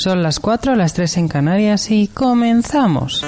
Son las 4, las 3 en Canarias y comenzamos.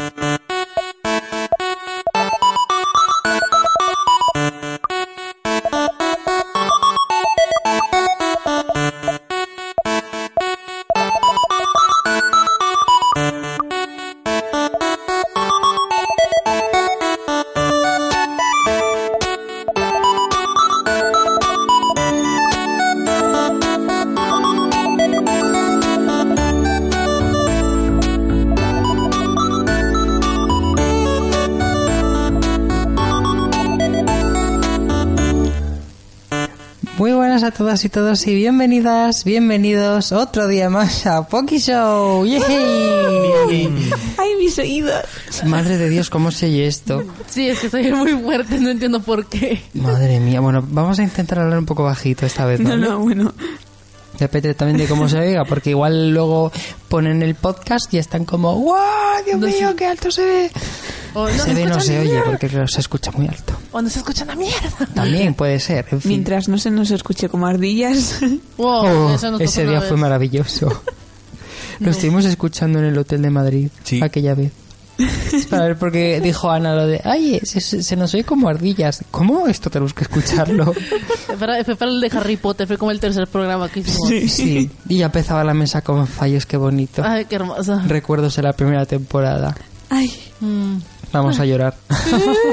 Todas y todos y bienvenidas, bienvenidos otro día más a Poki Show. ¡Yay! ¡Ay, mis oídos! Madre de Dios, ¿cómo se oye esto? Sí, es que soy muy fuerte, no entiendo por qué. Madre mía, bueno, vamos a intentar hablar un poco bajito esta vez, No, ¿vale? no, bueno. Depende también de cómo se oiga, porque igual luego ponen el podcast y están como ¡Wow! ¡Dios No mío, sé. qué alto se ve! O no se ve, no se oye, porque se escucha muy alto. O no se escucha la mierda. También puede ser, en fin. Mientras no se nos escuche como ardillas. Wow, Oh, nos ese día vez. fue maravilloso. Lo estuvimos escuchando en el hotel de Madrid Sí. aquella vez. Para ver porque dijo Ana lo de, ay, se, nos oye como ardillas. ¿Cómo? Esto tenemos que escucharlo. Fue para, fue para el de Harry Potter, fue como el tercer programa que hicimos. Sí. Y ya empezaba la mesa con fallos, qué bonito. Ay, qué hermoso. Recuerdos de la primera temporada. Ay, Mm. Vamos a llorar.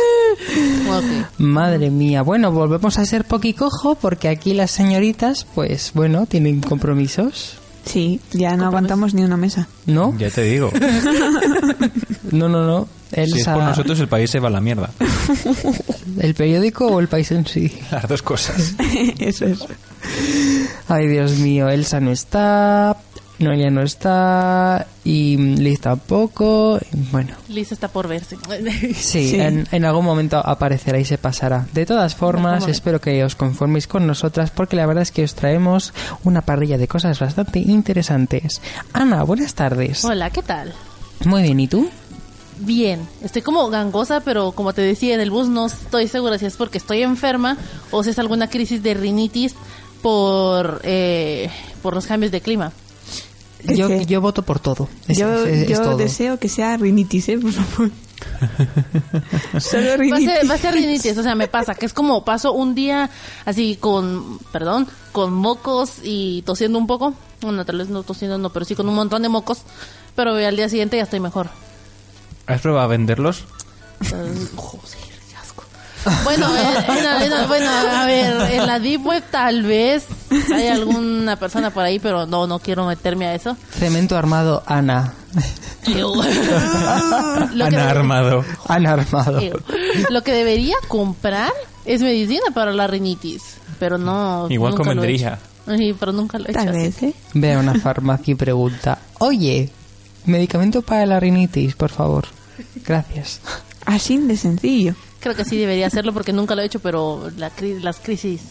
Madre mía. Bueno, volvemos a ser poquicojo porque aquí las señoritas, pues bueno, tienen compromisos. sí, ya no aguantamos ni una mesa. ¿No? Ya te digo. No, no, no. Si es Elsa, por nosotros, el país se va a la mierda. ¿El periódico o el país en sí? Las dos cosas. Eso es. Ay, Dios mío, Elsa no está, Noelia no está y Liz tampoco. Bueno, Liz está por verse. sí, Sí. En, en algún momento aparecerá y se pasará. De todas formas, espero que os conforméis con nosotras porque la verdad es que os traemos una parrilla de cosas bastante interesantes. Ana, buenas tardes. Hola, ¿qué tal? Muy bien, ¿y tú? Bien, estoy como gangosa, pero como te decía en el bus, no estoy segura si es porque estoy enferma o si es alguna crisis de rinitis por, eh, por los cambios de clima. Yo, yo voto por todo. Es- yo es- es yo todo. deseo que sea rinitis, ¿eh? Por favor. Solo Va a, rinitis. ser, va a ser rinitis, o sea, me pasa que es como paso un día así con, perdón, con mocos y tosiendo un poco. Bueno, tal vez no tosiendo, no, pero sí con un montón de mocos. Pero al día siguiente ya estoy mejor. ¿Has probado a venderlos? Asco. Bueno, en- en bueno, a ver, en la Deep Web tal vez hay alguna persona por ahí, pero no, no quiero meterme a eso. Cemento armado, Ana. Han armado. Ana armado. Lo que debería comprar es medicina para la rinitis, pero no. Igual nunca lo he convendría. hecho. Sí, pero nunca lo he hecho. Tal vez, ¿eh? Ve a una farmacia y pregunta, oye, medicamento para la rinitis, por favor. Gracias. Así de sencillo. Creo que sí debería hacerlo porque nunca lo he hecho, pero la cri- las crisis.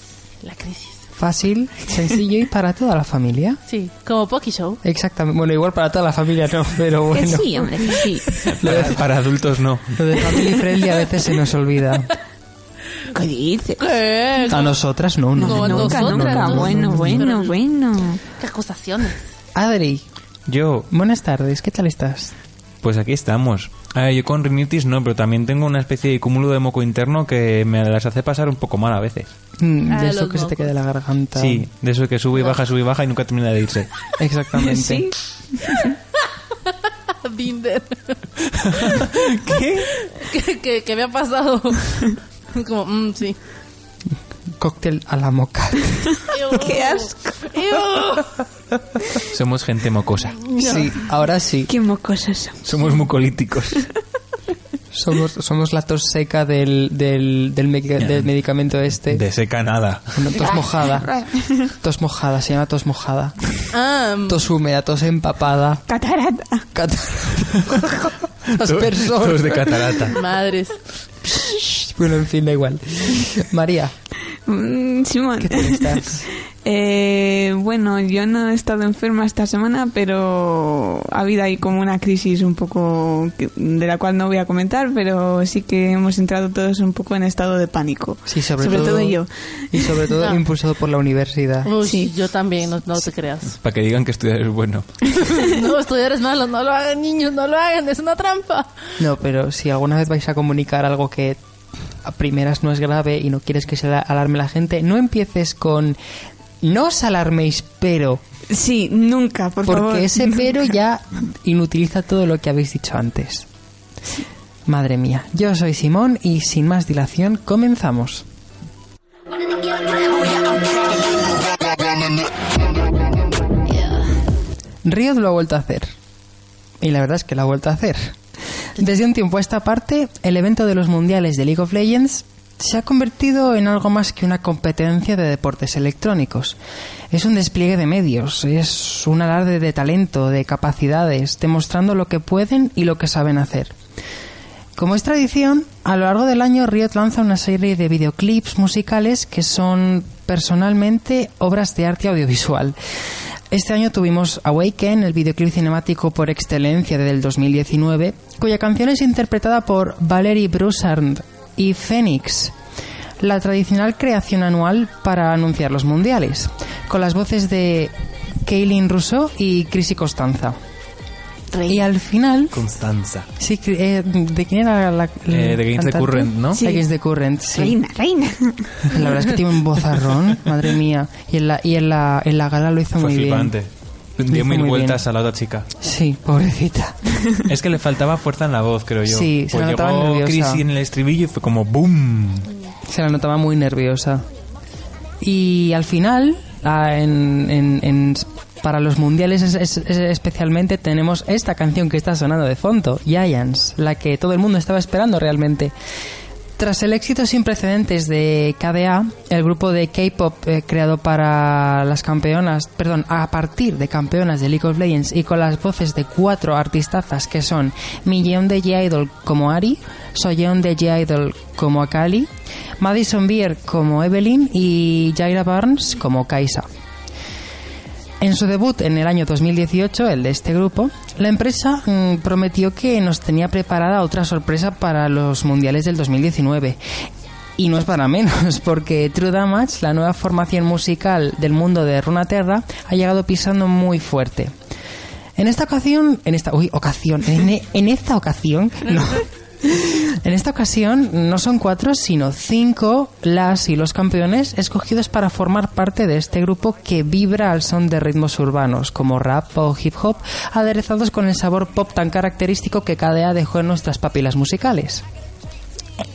La crisis. Fácil, sencillo y para toda la familia. Sí, como Poki Show. Exactamente. Bueno, igual para toda la familia no, pero Que bueno. sí, hombre, que sí. Para, para adultos no. Lo de family friendly a veces se nos olvida. ¿Qué dices? ¿Qué? A nosotras no, no. No, a nunca, nunca. no. Bueno, bueno, bueno. ¿Qué acusaciones? Adri, Yo, buenas tardes, ¿qué tal estás? pues aquí estamos. A ver, yo con rinitis no, pero también tengo una especie de cúmulo de moco interno que me las hace pasar un poco mal a veces. Mm, Ah, de eso que se te queda la garganta. Sí, de eso que sube y baja, sube y baja y nunca termina de irse. Exactamente. Sí. Binder. ¿Qué? ¿Qué, qué, qué me ha pasado? Como, mm, sí. Cóctel a la moca. Qué asco. Somos gente mocosa. Sí, ahora sí. Qué mocosos son. Somos mucolíticos. Somos, somos la tos seca del, del, del, me- del medicamento este. De seca nada. Bueno, tos mojada. Tos mojada, se llama tos mojada. Ah, Tos húmeda, tos empapada. Catarata. Cat- Las Tos- personas. tos de catarata. madres. Bueno, en fin, da igual. María, Mm, Simón. ¿qué tal estás? Eh, bueno, yo no he estado enferma esta semana, pero ha habido ahí como una crisis un poco que- de la cual no voy a comentar, pero sí que hemos entrado todos un poco en estado de pánico. Sí, sobre, todo, yo. Y sobre todo impulsado por la universidad. Uy, Sí. yo también, no, no te creas. Para que digan que estudiar es bueno. no, estudiar es malo, no lo hagan niños, no lo hagan, es una trampa. No, pero si alguna vez vais a comunicar algo que a primeras no es grave y no quieres que se la- alarme la gente, no empieces con no os alarméis, pero Sí, nunca, por porque favor. ese pero ya inutiliza todo lo que habéis dicho antes. Madre mía, yo soy Simón y sin más dilación comenzamos. Riot lo ha vuelto a hacer. Y la verdad es que lo ha vuelto a hacer. Desde un tiempo a esta parte, el evento de los mundiales de League of Legends se ha convertido en algo más que una competencia de deportes electrónicos. Es un despliegue de medios, es un alarde de talento, de capacidades, demostrando lo que pueden y lo que saben hacer. Como es tradición, a lo largo del año Riot lanza una serie de videoclips musicales que son personalmente obras de arte audiovisual. Este año tuvimos Awaken, el videoclip cinemático por excelencia del 2019, cuya canción es interpretada por Valerie Broussard y Phoenix, la tradicional creación anual para anunciar los mundiales, con las voces de Kaylin Rousseau y Chrissy Costanza. Y al final, Constanza. Sí, eh, ¿de quién era la, la Eh, de Against the? Current, ¿no? Sí. Against the Current, sí. Reina, reina. La verdad es que tiene un vozarrón, madre mía. Y en la, y en la, en la gala lo hizo Fue muy flipante. Lo Dio mil vueltas bien. a la otra chica. Sí, pobrecita. Es que le faltaba fuerza en la voz, creo yo. Sí, se pues la notaba llegó nerviosa. Chrissy en el estribillo y fue como ¡boom! Se la notaba muy nerviosa. Y al final, ah, en, en- en- para los mundiales es- es- es- especialmente, tenemos esta canción que está sonando de fondo, Giants, la que todo el mundo estaba esperando realmente. Tras el éxito sin precedentes de KDA, el grupo de K-pop eh, creado para las campeonas, perdón, a partir de campeonas de League of Legends y con las voces de cuatro artistazas que son Millón de G-Idol como Ari, Soyeon de G-Idol como Akali, Madison Beer como Evelyn y Jaira Barnes como Kaisa. En su debut en el año 2018, el de este grupo, la empresa mm, prometió que nos tenía preparada otra sorpresa para los mundiales del 2019. Y no es para menos, porque True Damage, la nueva formación musical del mundo de Runaterra, ha llegado pisando muy fuerte. En esta ocasión, en esta, uy, ocasión, en, en esta ocasión, no. En esta ocasión no son cuatro, sino cinco las y los campeones escogidos para formar parte de este grupo que vibra al son de ritmos urbanos, como rap o hip hop, aderezados con el sabor pop tan característico que KDA dejó en nuestras papilas musicales.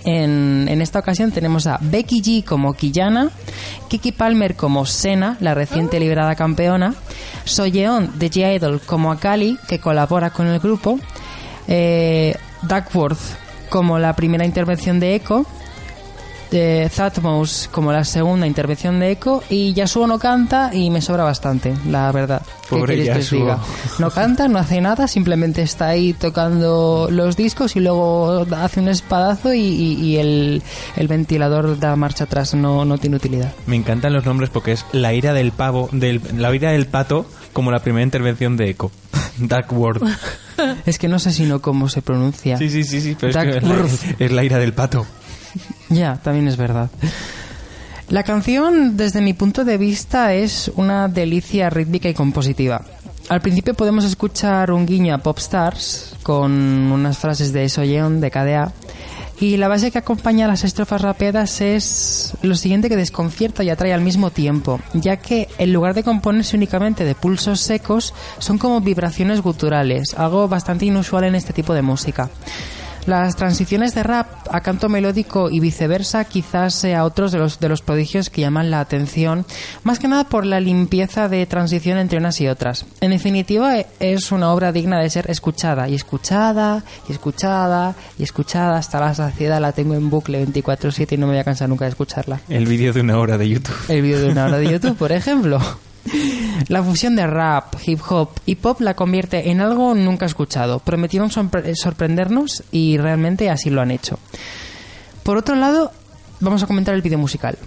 En, en esta ocasión tenemos a Becky G como Quillana, Kiki Palmer como Sena, la reciente liberada campeona, Soyeon de G-Idol como Akali, que colabora con el grupo, eh, Duckworth como la primera intervención de Echo, de Thatmos como la segunda intervención de Echo y Yasuo no canta y me sobra bastante, la verdad. ¿Qué Pobre queréis que diga? No canta, no hace nada, simplemente está ahí tocando los discos y luego hace un espadazo y, y- y el, el ventilador da marcha atrás, no, no tiene utilidad. Me encantan los nombres porque es la ira del pavo, del, la ira del pato, como la primera intervención de Echo. Dark World. Es que no sé si no cómo se pronuncia. Sí, sí, sí, sí, pero que es la ira del pato. Ya, también es verdad. La canción, desde mi punto de vista, es una delicia rítmica y compositiva. Al principio podemos escuchar un guiño a Popstars con unas frases de Soyeon de KDA y la base que acompaña a las estrofas rapeadas es lo siguiente que desconcierta y atrae al mismo tiempo, ya que en lugar de componerse únicamente de pulsos secos, son como vibraciones guturales, algo bastante inusual en este tipo de música. Las transiciones de rap a canto melódico y viceversa quizás sea otros de los, de los prodigios que llaman la atención, más que nada por la limpieza de transición entre unas y otras. En definitiva, e- es una obra digna de ser escuchada y escuchada y escuchada y escuchada hasta la saciedad. La tengo en bucle 24/7 y no me voy a cansar nunca de escucharla. El vídeo de una hora de YouTube. El vídeo de una hora de YouTube, por ejemplo. La fusión de rap, hip hop y pop la convierte en algo nunca escuchado. Prometieron sorpre- sorprendernos y realmente así lo han hecho. Por otro lado, vamos a comentar el vídeo musical.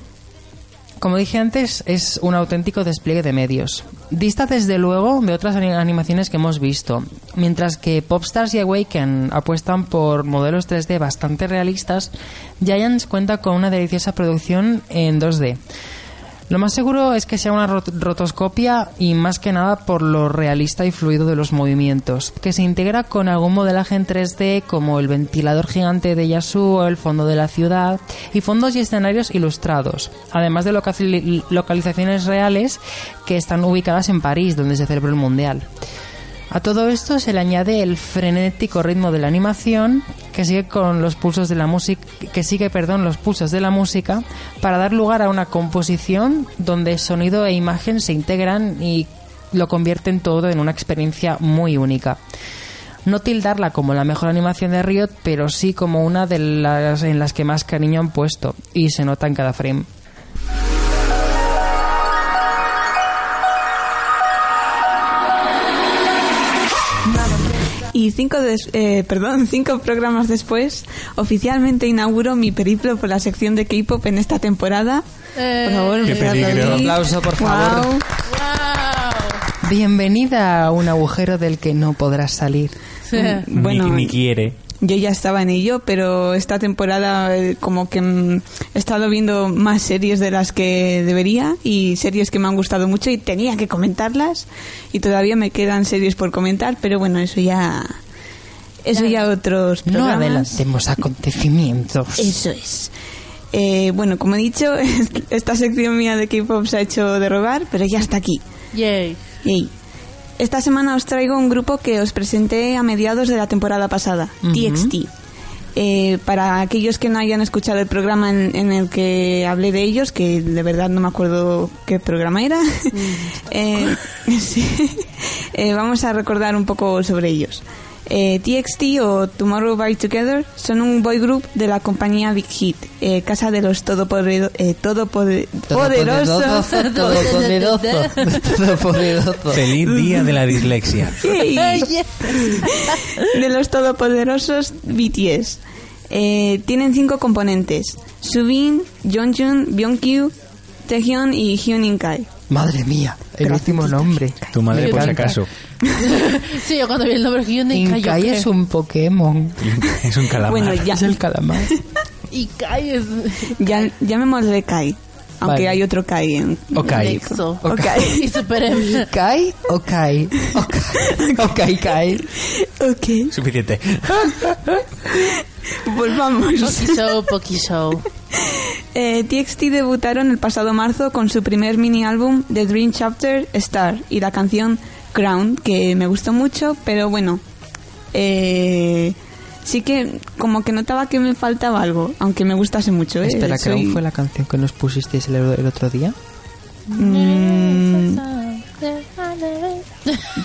como dije antes, es un auténtico despliegue de medios. Dista desde luego de otras ani- animaciones que hemos visto. Mientras que Popstars y Awaken apuestan por modelos 3D bastante realistas, Giants cuenta con una deliciosa producción en 2D. Lo más seguro es que sea una rot- rotoscopia y más que nada por lo realista y fluido de los movimientos, que se integra con algún modelaje en 3D como el ventilador gigante de Yasuo, el fondo de la ciudad y fondos y escenarios ilustrados, además de loca- localizaciones reales que están ubicadas en París, donde se celebró el Mundial. A todo esto se le añade el frenético ritmo de la animación que sigue con los pulsos de la música que sigue, perdón, los pulsos de la música para dar lugar a una composición donde sonido e imagen se integran y lo convierten todo en una experiencia muy única. No tildarla como la mejor animación de Riot, pero sí como una de las en las que más cariño han puesto y se nota en cada frame. Y cinco, des- eh, perdón, cinco programas después, oficialmente inauguro mi periplo por la sección de K-pop en esta temporada. Eh, Por favor. Un aplauso, por favor. ¡Wow! Bienvenida a un agujero del que no podrás salir. Bueno, ni, ni quiere. Yo ya estaba en ello, pero esta temporada eh, como que mm, he estado viendo más series de las que debería y series que me han gustado mucho y tenía que comentarlas y todavía me quedan series por comentar, pero bueno, eso ya eso ya otros No programas. adelantemos acontecimientos. Eso es. Eh, bueno, como he dicho, esta sección mía de K-pop se ha hecho de rogar, pero ya está aquí. Yay. Yay. Esta semana os traigo un grupo que os presenté a mediados de la temporada pasada. TXT. Eh, para aquellos que no hayan escuchado el programa en, en el que hablé de ellos, que de verdad no me acuerdo qué programa era, eh, sí, eh, vamos a recordar un poco sobre ellos. Eh, TXT o Tomorrow by Together son un boy group de la compañía Big Hit, eh, casa de los todopoderosos. Eh, todopode- poderosos. Todopoderoso. Todopoderoso. Feliz día de la dislexia. De los todopoderosos BTS. Eh, tienen cinco componentes: Subin, Yeonjun, Byungkyu, Taehyun y Hyunin Kai. Madre mía, el Gracias, último nombre. Tu madre, por si acaso. Sí, yo cuando vi el nombre Hyundai, Inkai yo es un Pokémon. Es un calamar. Bueno, ya, Es el calamar. Ikai es... ya llamémosle Kai. Aunque Vale. hay otro Kai en. Ok. Nexo. Ok. Y Super M. ¿Kai o Kai? O Kai. Ok, Suficiente. volvamos. Poki Show, Poki Show. Eh, TXT debutaron el pasado marzo con su primer mini álbum The Dream Chapter Star y la canción Crown, que me gustó mucho, pero bueno, eh, sí que como que notaba que me faltaba algo, aunque me gustase mucho. ¿eh? Espera, Soy- ¿Crown fue la canción que nos pusisteis el, el otro día? Mm,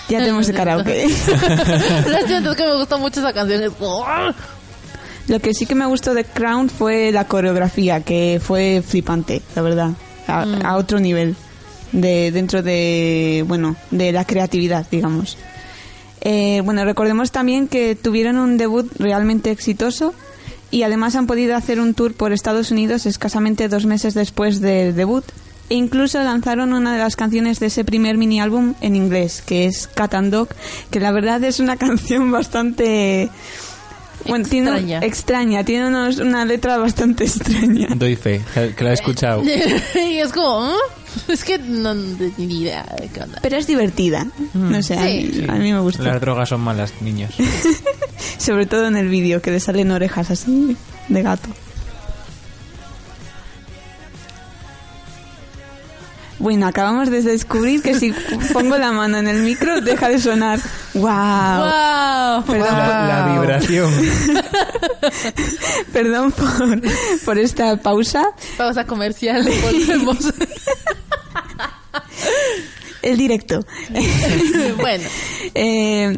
ya tenemos el karaoke. Lo siento, es que me gusta mucho esa canción. Lo que sí que me gustó de Crown fue la coreografía, que fue flipante, la verdad, a, a otro nivel de dentro de bueno de la creatividad, digamos. Eh, bueno, recordemos también que tuvieron un debut realmente exitoso y además han podido hacer un tour por Estados Unidos escasamente dos meses después del debut e incluso lanzaron una de las canciones de ese primer mini álbum en inglés, que es Cat and Dog, que la verdad es una canción bastante bueno, tiene Extraña. extraña, tiene unos- una letra bastante extraña. Doy fe, que la he escuchado. y es como... ¿ah? Es que no ni idea de qué onda. Pero es divertida. No sé, a, Sí. mí, a mí me gusta. Las drogas son malas, niños. Sobre todo en el vídeo, que le salen orejas así de gato. Bueno, acabamos de descubrir que si pongo la mano en el micro deja de sonar. ¡Wow! ¡Wow! Perdón, La, la vibración. perdón por, por esta pausa. Pausa comercial. Volvemos. El directo. bueno. Eh,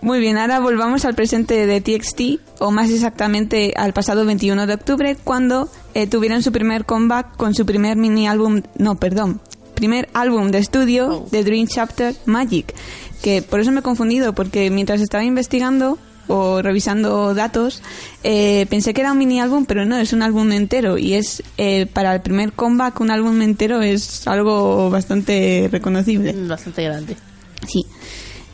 muy bien, ahora volvamos al presente de TXT, o más exactamente al pasado 21 de octubre, cuando eh, tuvieron su primer comeback con su primer mini álbum, no, perdón, primer álbum de estudio Oh. de Dream Chapter Magic, que por eso me he confundido, porque mientras estaba investigando o revisando datos, eh, pensé que era un mini álbum, pero no, es un álbum entero. Y es eh, para el primer comeback, un álbum entero es algo bastante reconocible. Bastante grande. Sí.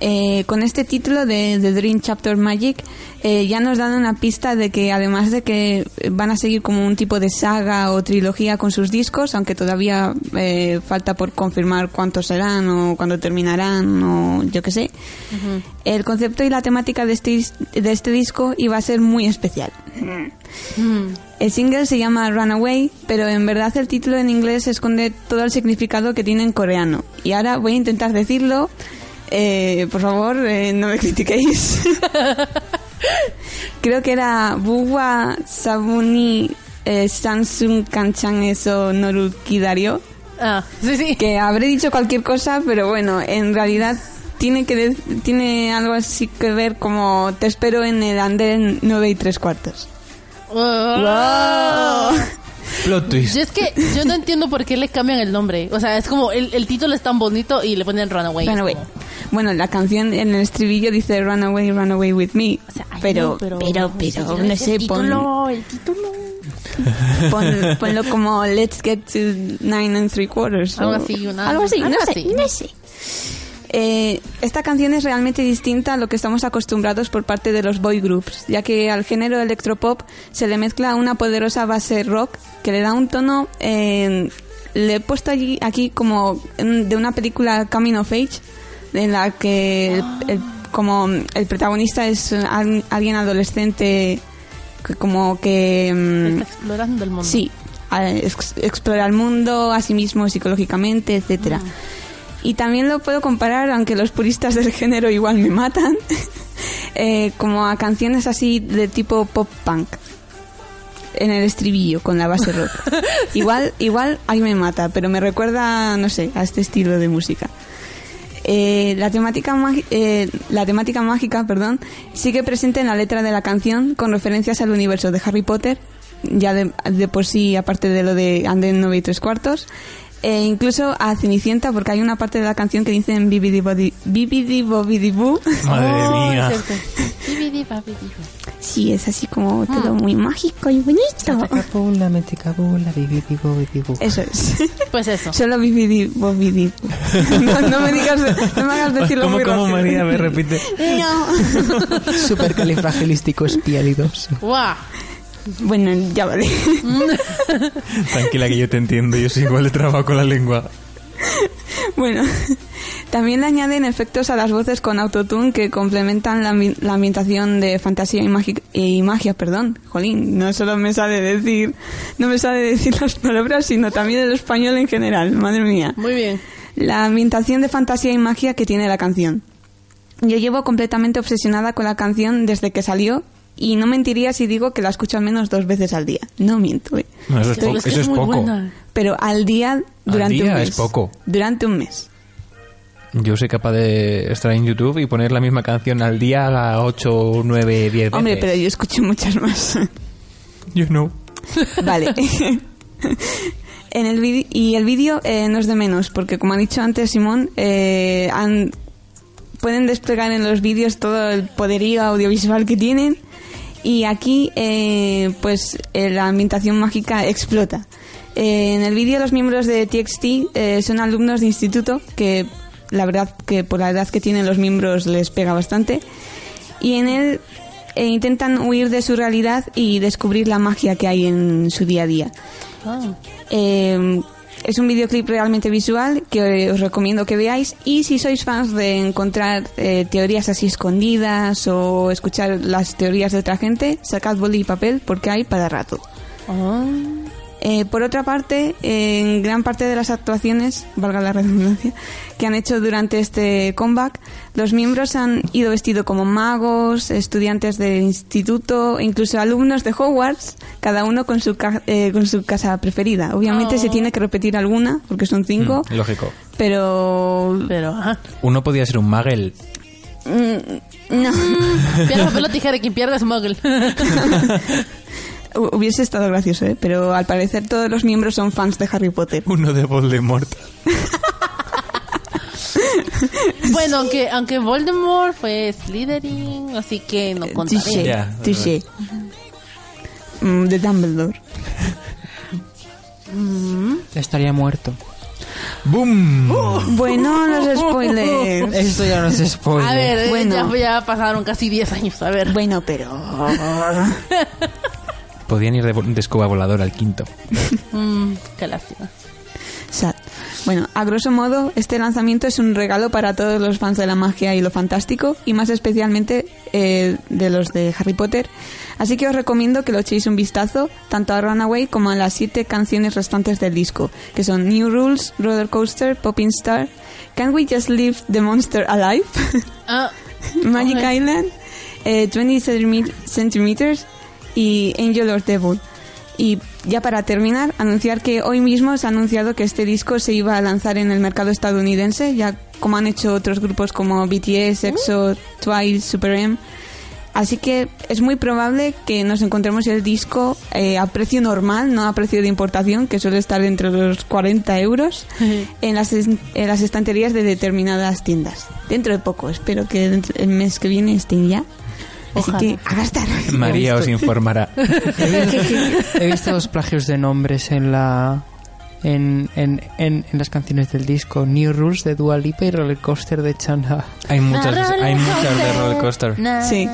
Eh, con este título de The Dream Chapter Magic eh, ya nos dan una pista de que además de que van a seguir como un tipo de saga o trilogía con sus discos, aunque todavía eh, falta por confirmar cuántos serán o cuándo terminarán o yo qué sé, el concepto y la temática de este, de este disco iba a ser muy especial. El single se llama Runaway, pero en verdad el título en inglés esconde todo el significado que tiene en coreano. Y ahora voy a intentar decirlo. Eh, por favor, eh, no me critiquéis. Creo que era Buwa Sabuni eh, Samsung Kanchan eso Norukidario. Ah, sí, sí. Que habré dicho cualquier cosa, pero bueno, en realidad tiene que tiene algo así que ver como te espero en el andén 9 y 3 cuartos. Oh. Plot twist. Yo es que yo no entiendo por qué le cambian el nombre. O sea, es como el, el título es tan bonito y le ponen Runaway. Runaway. Bueno, la canción en el estribillo dice Runaway, Runaway with me. O sea, ay, pero, no, pero, pero, no el sé, pon, título, el título. pon- ponlo como Let's get to nine and three quarters. Algo o- así, una- algo así, algo no así. sé, no sé. Eh, esta canción es realmente distinta a lo que estamos acostumbrados por parte de los boy groups, ya que al género electropop se le mezcla una poderosa base rock que le da un tono. eh, le he puesto allí, aquí como de una película Coming of Age, en la que el, el- como el protagonista es al- alguien adolescente que como que mm, Está explorando el mundo. Sí, a- ex- explora el mundo a sí mismo psicológicamente, etcétera. Y también lo puedo comparar, aunque los puristas del género igual me matan, eh, como a canciones así de tipo pop punk en el estribillo con la base rock. igual, igual ahí me mata, pero me recuerda, no sé, a este estilo de música. Eh, la temática eh, la temática mágica, perdón, sigue presente en la letra de la canción con referencias al universo de Harry Potter, ya de, de por sí aparte de lo de Anden 9 y 3 cuartos, e incluso a Cenicienta porque hay una parte de la canción que dicen bibidi bobidi boo. Madre Oh, mía. Bibidi. Sí, es así como todo muy mágico y bonito. Bibidi, bobidi. Eso es. Pues eso. Solo bibidi bobidi. No, no me digas, no me hagas decirlo ¿Cómo, muy cómo rápido. María me repite? No. Supercalifragilístico espialidoso. ¡Guau! Bueno, ya vale. Tranquila que yo te entiendo, yo soy igual de trabajo con la lengua. Bueno, también le añaden efectos a las voces con autotune que complementan la, la ambientación de fantasía y, magi- y magia, perdón. Jolín, no solo me sale decir, no me sale decir las palabras, sino también el español en general, madre mía. Muy bien. La ambientación de fantasía y magia que tiene la canción. Yo llevo completamente obsesionada con la canción desde que salió y no mentiría si digo que la escucho al menos dos veces al día. No miento, ¿eh? No, eso es, que eso es poco. buena. Pero al día durante día un mes. es poco. Durante un mes. Yo soy capaz de estar en YouTube y poner la misma canción al día a 8, 9, 10 veces. Hombre, pero yo escucho muchas más. Yo no. Vale. en el y el vídeo eh, no es de menos, porque como ha dicho antes Simón, eh, han- pueden desplegar en los vídeos todo el poderío audiovisual que tienen. Y aquí, eh, pues, eh, la ambientación mágica explota. Eh, en el vídeo los miembros de TXT eh, son alumnos de instituto, que la verdad que por la edad que tienen los miembros les pega bastante. Y en él intentan huir de su realidad y descubrir la magia que hay en su día a día. Ah. Es un videoclip realmente visual que os recomiendo que veáis y si sois fans de encontrar eh, teorías así escondidas o escuchar las teorías de otra gente, sacad boli y papel porque hay para rato. Ah. Eh, por otra parte, en gran parte de las actuaciones, valga la redundancia, que han hecho durante este comeback, los miembros han ido vestidos como magos, estudiantes del instituto, e incluso alumnos de Hogwarts, cada uno con su, ca- eh, con su casa preferida. Obviamente Oh. se tiene que repetir alguna, porque son cinco, Mm, lógico. pero... Pero, ajá. Mm, Uno podía ser un Magel. No. Piedra, papel o tijera, quien pierde es Muggle. Hu- Hubiese estado gracioso, ¿eh? Pero al parecer todos los miembros son fans de Harry Potter. Uno de Voldemort. Bueno, aunque, aunque Voldemort fue Slytherin, así que no contaré. Touché. Mm, De Dumbledore. Estaría muerto. ¡Boom! Bueno, los spoilers. Esto ya no es spoiler. A ver, eh, Bueno. ya, ya pasaron casi 10 años. A ver. Bueno, pero... Podían ir de, de escoba voladora al quinto. Mm, qué lástima. Sad. Bueno, a grosso modo, este lanzamiento es un regalo para todos los fans de la magia y lo fantástico, y más especialmente eh, de los de Harry Potter. Así que os recomiendo que lo echéis un vistazo tanto a Runaway como a las siete canciones restantes del disco, que son New Rules, Roller Coaster, Popping Star, Can We Just Leave the Monster Alive, Ah, Magic. Island, eh, 20 centimi- Centimeters y Angel or Devil. Y ya para terminar, anunciar que hoy mismo se ha anunciado que este disco se iba a lanzar en el mercado estadounidense, ya como han hecho otros grupos como BTS, EXO, Twice, Super M. Así que es muy probable que nos encontremos el disco eh, a precio normal, no a precio de importación, que suele estar entre los 40 euros, en las, en las estanterías de determinadas tiendas. Dentro de poco, espero que el mes que viene estén ya. Así que. María os informará. He visto dos plagios de nombres en la en, en, en, en las canciones del disco New Rules de Dua Lipa y Roller Coaster de Chanha. Hay muchas, hay muchas de roller coaster. Sí.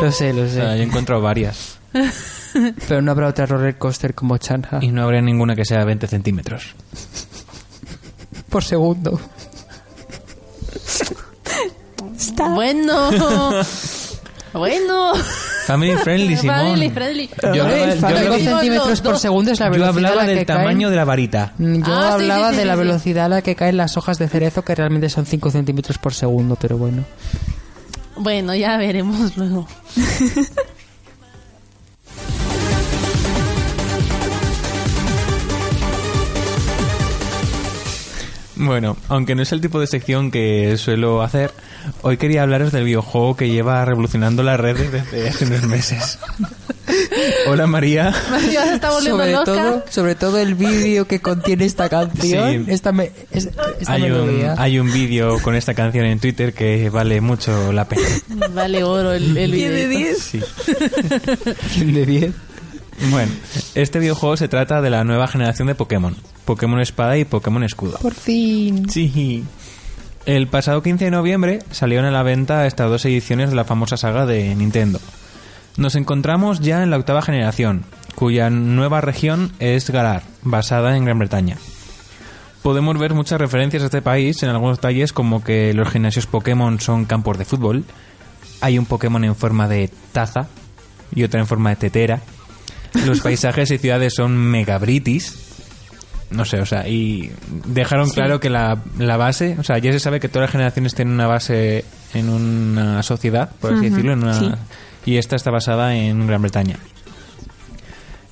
Lo sé, lo O sea, yo sé. he encontrado varias. Pero no habrá otra roller coaster como Chanha Y no habría ninguna que sea 20 centímetros. por segundo. Está. Bueno. Bueno. Family friendly, Simón. Family friendly. Yo hablaba, yo hablaba- centímetros por segundo es la yo velocidad hablaba a la del que tamaño caen. de la varita. Yo Ah, sí, hablaba sí, sí, de la sí, sí. velocidad a la que caen las hojas de cerezo, que realmente son 5 centímetros por segundo, pero bueno. Bueno, ya veremos luego. Bueno, aunque no es el tipo de sección que suelo hacer, hoy quería hablaros del videojuego que lleva revolucionando las redes desde hace unos meses. Hola María. Ya se está volviendo Sobre loca. todo, sobre todo el vídeo que contiene esta canción, Sí. esta, me- es- esta Hay un, melodía. hay un vídeo con esta canción en Twitter que vale mucho la pena. Vale oro el, el ¿Diez de videito. diez? Sí. 100 de 10. Bueno, este videojuego se trata de la nueva generación de Pokémon. Pokémon Espada y Pokémon Escudo. Por fin. Sí. El pasado 15 de noviembre salieron a la venta estas dos ediciones de la famosa saga de Nintendo. Nos encontramos ya en la octava generación, cuya nueva región es Galar, basada en Gran Bretaña. Podemos ver muchas referencias a este país en algunos detalles como que los gimnasios Pokémon son campos de fútbol, hay un Pokémon en forma de taza y otra en forma de tetera, los paisajes y ciudades son megabritis, no sé, o sea, y dejaron claro que la, la base, o sea, ya se sabe que todas las generaciones tienen una base en una sociedad, por así decirlo, en una, sí. y esta está basada en Gran Bretaña.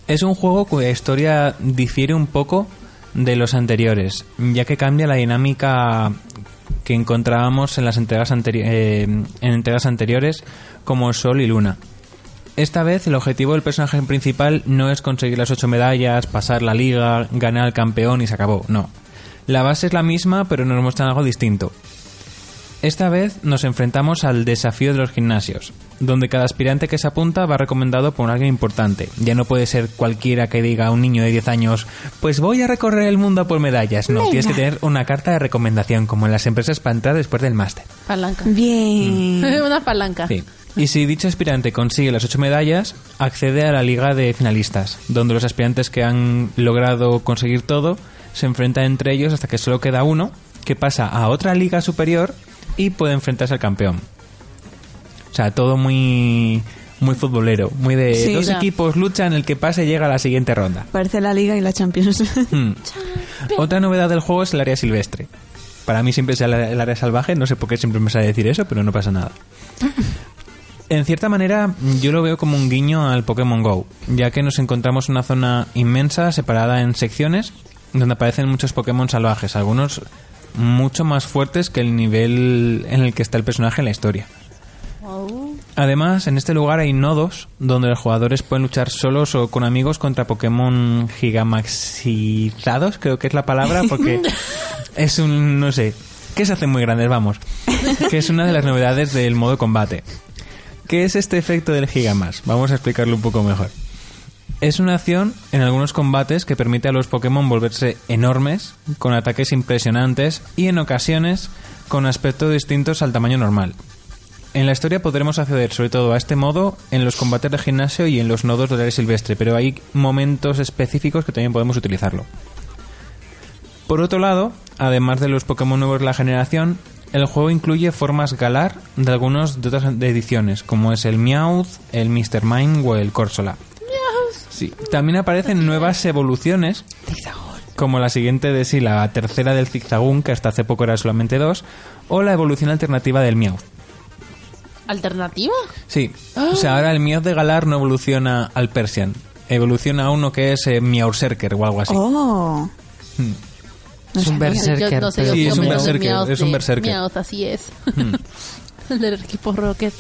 Es un juego cuya historia difiere un poco de los anteriores, ya que cambia la dinámica que encontrábamos en las entregas, anteri- eh, en entregas anteriores como Sol y Luna. Esta vez el objetivo del personaje principal no es conseguir las ocho medallas, pasar la liga, ganar al campeón y se acabó. No. La base es la misma, pero nos muestran algo distinto. Esta vez nos enfrentamos al desafío de los gimnasios, donde cada aspirante que se apunta va recomendado por alguien importante. Ya no puede ser cualquiera que diga a un niño de 10 años, pues voy a recorrer el mundo por medallas. No, tienes que tener una carta de recomendación, como en las empresas para entrar después del máster. Palanca. Bien. Una palanca. Sí. Y si dicho aspirante consigue las ocho medallas, accede a la liga de finalistas, donde los aspirantes que han logrado conseguir todo se enfrentan entre ellos hasta que solo queda uno, que pasa a otra liga superior y puede enfrentarse al campeón. O sea, todo muy muy futbolero, muy de Sí. dos Ya. equipos luchan, el que pase llega a la siguiente ronda. Parece la Liga y la Champions. Hmm. Otra novedad del juego es el área silvestre. Para mí siempre es el el área salvaje, no sé por qué siempre me sale decir eso, pero no pasa nada. En cierta manera, yo lo veo como un guiño al Pokémon Go, ya que nos encontramos en una zona inmensa separada en secciones donde aparecen muchos Pokémon salvajes, algunos mucho más fuertes que el nivel en el que está el personaje en la historia. Además, en este lugar hay nodos donde los jugadores pueden luchar solos o con amigos contra Pokémon gigamaxizados, creo que es la palabra, porque es un, no sé, que se hacen muy grandes, vamos. Que es una de las novedades del modo combate. ¿Qué es este efecto del Gigamas? Vamos a explicarlo un poco mejor. Es una acción en algunos combates que permite a los Pokémon volverse enormes, con ataques impresionantes y en ocasiones con aspectos distintos al tamaño normal. En la historia podremos acceder sobre todo a este modo en los combates de gimnasio y en los nodos del aire silvestre, pero hay momentos específicos que también podemos utilizarlo. Por otro lado, además de los Pokémon nuevos de la generación, el juego incluye formas galar de algunos de otras ediciones, como es el Meowth, el Mr. Mime o el Corsola. Sí. También aparecen nuevas evoluciones, como la siguiente de sí, la tercera del Zigzagoon, que hasta hace poco era solamente dos, o la evolución alternativa del Meowth. ¿Alternativa? Sí, o sea, ahora el Meowth de Galar no evoluciona al Persian, evoluciona a uno que es eh, Meowserker o algo así. Oh. Hmm. Es un berserker. Yo no sé, pero- yo Sí, es un berserker, es un berserker. Así es. Hmm. El del equipo Rocket.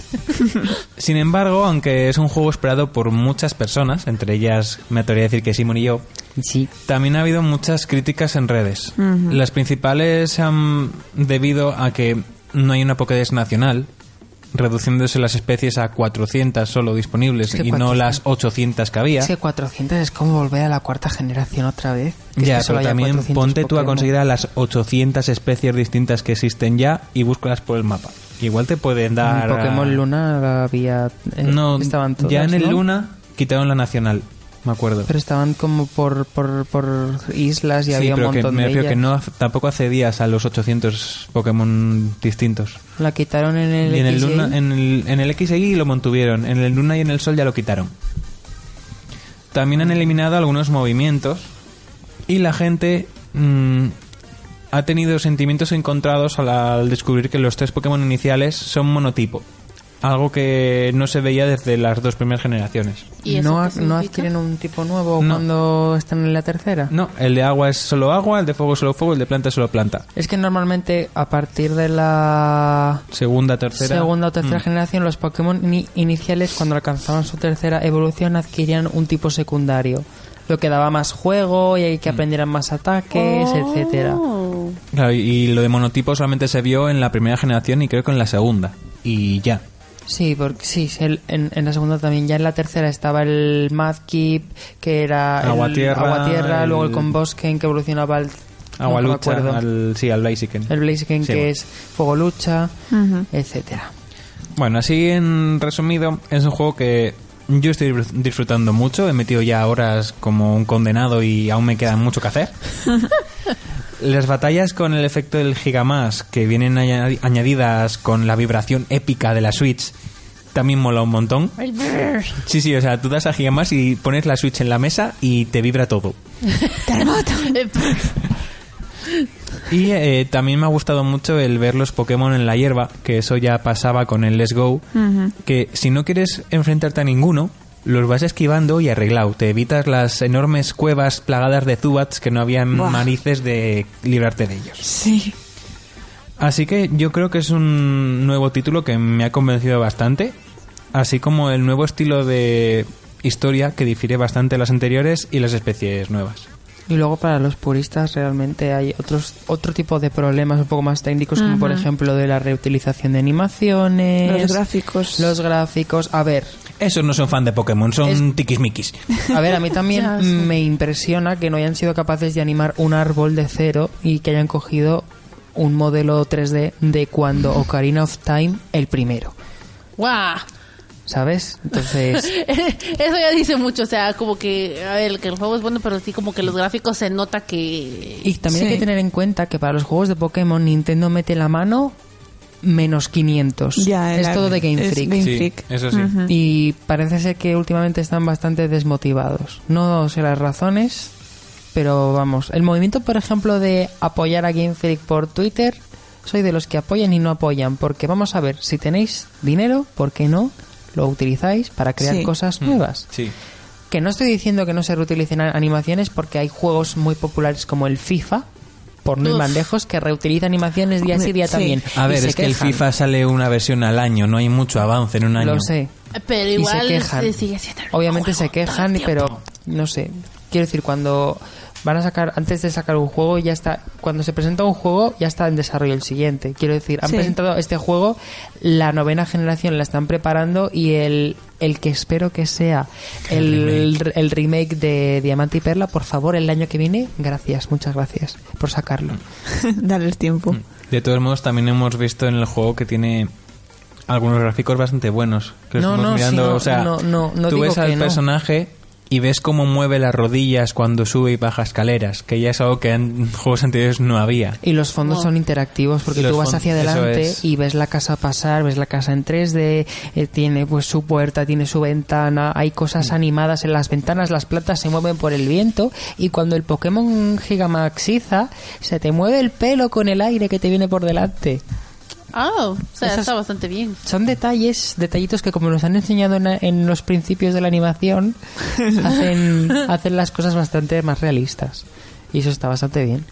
Sin embargo, aunque es un juego esperado por muchas personas, entre ellas me atrevería a decir que Simon y yo, Sí, también ha habido muchas críticas en redes. Las principales se han debido a que no hay una Pokédex nacional, reduciéndose las especies a 400 solo disponibles Es que y no 400. las 800 que había. es que 400 es como volver a la cuarta generación otra vez. que es Ya, que solo pero también 400 ponte tú a Pokémon. conseguir a las 800 especies distintas que existen ya y búscalas por el mapa. Igual te pueden En dar... Pokémon Luna había. eh, No, estaban todas, ya en el ¿no? Luna quitaron la nacional, me acuerdo. Pero estaban como por, por, por islas y sí, había un que montón me de refiero que no, tampoco accedías a los 800 Pokémon distintos. La quitaron en el y en el. Luna, en, el, en el XY lo mantuvieron, en el Luna y en el Sol ya lo quitaron. También han eliminado algunos movimientos y la gente mm, ha tenido sentimientos encontrados al, al descubrir que los tres Pokémon iniciales son monotipo. Algo que no se veía desde las dos primeras generaciones. ¿Y ¿No, adquieren un tipo nuevo No. cuando están en la tercera? No, el de agua es solo agua, el de fuego es solo fuego, el de planta es solo planta. Es que normalmente a partir de la Segunda, tercera. segunda o tercera Mm. generación los Pokémon ni- iniciales cuando alcanzaban su tercera evolución adquirían un tipo secundario. Lo que daba más juego y Mm. que aprendieran más ataques, etcétera. Oh. Claro, y- y lo de monotipo solamente se vio en la primera generación y creo que en la segunda. Y ya. Sí, porque sí, el- en, en la segunda también. Ya en la tercera estaba el Madkeep, que era el Agua-tierra, Agua-tierra, luego el el- Conbosken, que evolucionaba al... Agua me lucha, al, sí, al Blaziken. El Blaziken, Sí, que bueno. es Fuego Lucha, Ujú. etcétera. Bueno, así en resumido, es un juego que yo estoy disfrutando mucho. He metido ya horas como un condenado y aún me queda mucho que hacer. Las batallas con el efecto del Gigamas, que vienen añadi- añadidas con la vibración épica de la Switch, también mola un montón. Sí, sí, o sea, tú das a Gigamas y pones la Switch en la mesa y te vibra todo. Y eh, también me ha gustado mucho el ver los Pokémon en la hierba, que eso ya pasaba con el Let's Go, que si no quieres enfrentarte a ninguno, los vas esquivando y arreglado. Te evitas las enormes cuevas plagadas de Zubats que no habían Buah. narices de librarte de ellos. Sí. Así que yo creo que es un nuevo título que me ha convencido bastante, así como el nuevo estilo de historia que difiere bastante de las anteriores y las especies nuevas. Y luego para los puristas realmente hay otros otro tipo de problemas un poco más técnicos, como por ejemplo de la reutilización de animaciones, Los gráficos. los gráficos. A ver, Esos no son fan de Pokémon, son Es- tiquismiquis. a ver, a mí Ya, también sí. me impresiona que no hayan sido capaces de animar un árbol de cero y que hayan cogido un modelo 3D de cuando Ocarina of Time el primero, ¡Guau! ¿sabes? Entonces, Eso ya dice mucho, o sea, como que, a ver, que el juego es bueno, pero sí como que los gráficos se nota que... y también hay Sí. que tener en cuenta que para los juegos de Pokémon Nintendo mete la mano menos 500. Ya, es era- todo de Game es Freak. Game Sí, Freak. eso sí. Ujú. Y parece ser que últimamente están bastante desmotivados. No sé las razones, pero vamos. El movimiento, por ejemplo, de apoyar a Game Freak por Twitter, soy de los que apoyan y no apoyan. Porque vamos a ver, si tenéis dinero, ¿por qué no lo utilizáis para crear Sí. cosas nuevas? Sí. Que no estoy diciendo que no se reutilicen animaciones porque hay juegos muy populares como el FIFA, por no ir más lejos, que reutiliza animaciones día sí día Sí. también. A ver, se es que el. FIFA sale una versión al año, no hay mucho avance en un año. Lo sé. Pero y se igual quejan. se sigue siendo el mismo Obviamente se juego todo el quejan, pero no sé. Quiero decir, cuando van a sacar, antes de sacar un juego, ya está, cuando se presenta un juego, ya está en desarrollo el siguiente. Quiero decir, han Sí. presentado este juego, la novena generación la están preparando y el, el que espero que sea el, el remake de Diamante y Perla, por favor, el año que viene, gracias, muchas gracias por sacarlo. Darles tiempo. De todos modos, también hemos visto en el juego que tiene algunos gráficos bastante buenos. Que No, no, mirando, sí, no, o sea, no, no, no tú digo ves que al no. personaje y ves cómo mueve las rodillas cuando sube y baja escaleras, que ya es algo que en juegos anteriores no había. Y los fondos No. son interactivos porque Los tú vas hacia adelante es. y ves la casa pasar, ves la casa en 3D, eh, tiene pues su puerta, tiene su ventana, hay Mm. cosas animadas en las ventanas, las plantas se mueven por el viento y cuando el Pokémon Gigamaxiza se te mueve el pelo con el aire que te viene por delante. Ah, o sea, Esas- está bastante bien. Son detalles, detallitos que como nos han enseñado en, en los principios de la animación, hacen, hacen las cosas bastante más realistas. Y eso está bastante bien.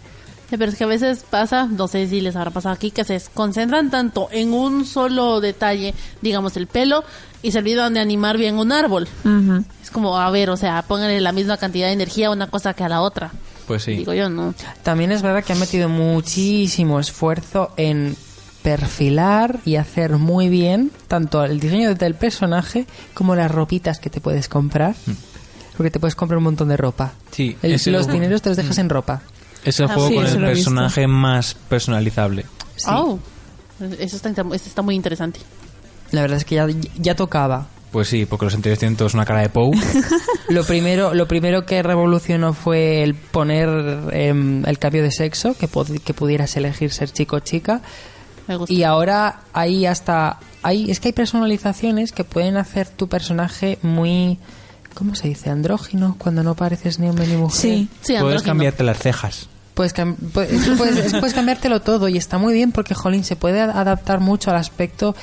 Sí, Pero es que a veces pasa, no sé si les habrá pasado aquí, que se concentran tanto en un solo detalle, digamos el pelo, y se olvidan de animar bien un árbol. Ujú. Es como, a ver, o sea, pónganle la misma cantidad de energía a una cosa que a la otra. Pues sí. Digo yo, no. También es verdad que han metido muchísimo esfuerzo en perfilar y hacer muy bien tanto el diseño del personaje como las ropitas que te puedes comprar. Porque te puedes comprar un montón de ropa. Sí, El- los dineros te los dejas en ropa. Es el Ah, juego sí, con el he visto. personaje más personalizable. Sí. Oh, eso está, eso está muy interesante. La verdad es que ya, ya tocaba. Pues sí, porque los anteriores tienen todos una cara de Pou. Lo primero, lo primero que revolucionó fue el poner em, el cambio de sexo, que, pod- que pudieras elegir ser chico o chica. Me gusta. Y ahora hay hasta hay es que hay personalizaciones que pueden hacer tu personaje muy ¿cómo se dice? andrógino cuando no pareces ni hombre ni mujer. Sí. Sí, Puedes andrógino. cambiarte las cejas. Puedes, cam- puedes, puedes, puedes cambiártelo todo y está muy bien porque jolín se puede a- adaptar mucho al aspecto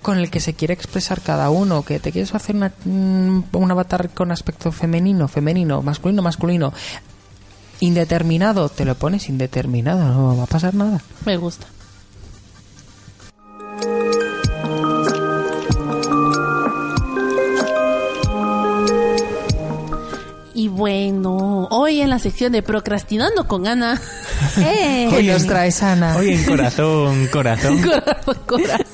con el que se quiere expresar cada uno, que te quieres hacer una, mm, un avatar con aspecto femenino, femenino, masculino, masculino, indeterminado, te lo pones indeterminado, no va a pasar nada. Me gusta. Y bueno, hoy en la sección de Procrastinando con Ana. ¡Eh! ¿Qué nos traes, Ana? Oye, en corazón, corazón. Corazón, corazón.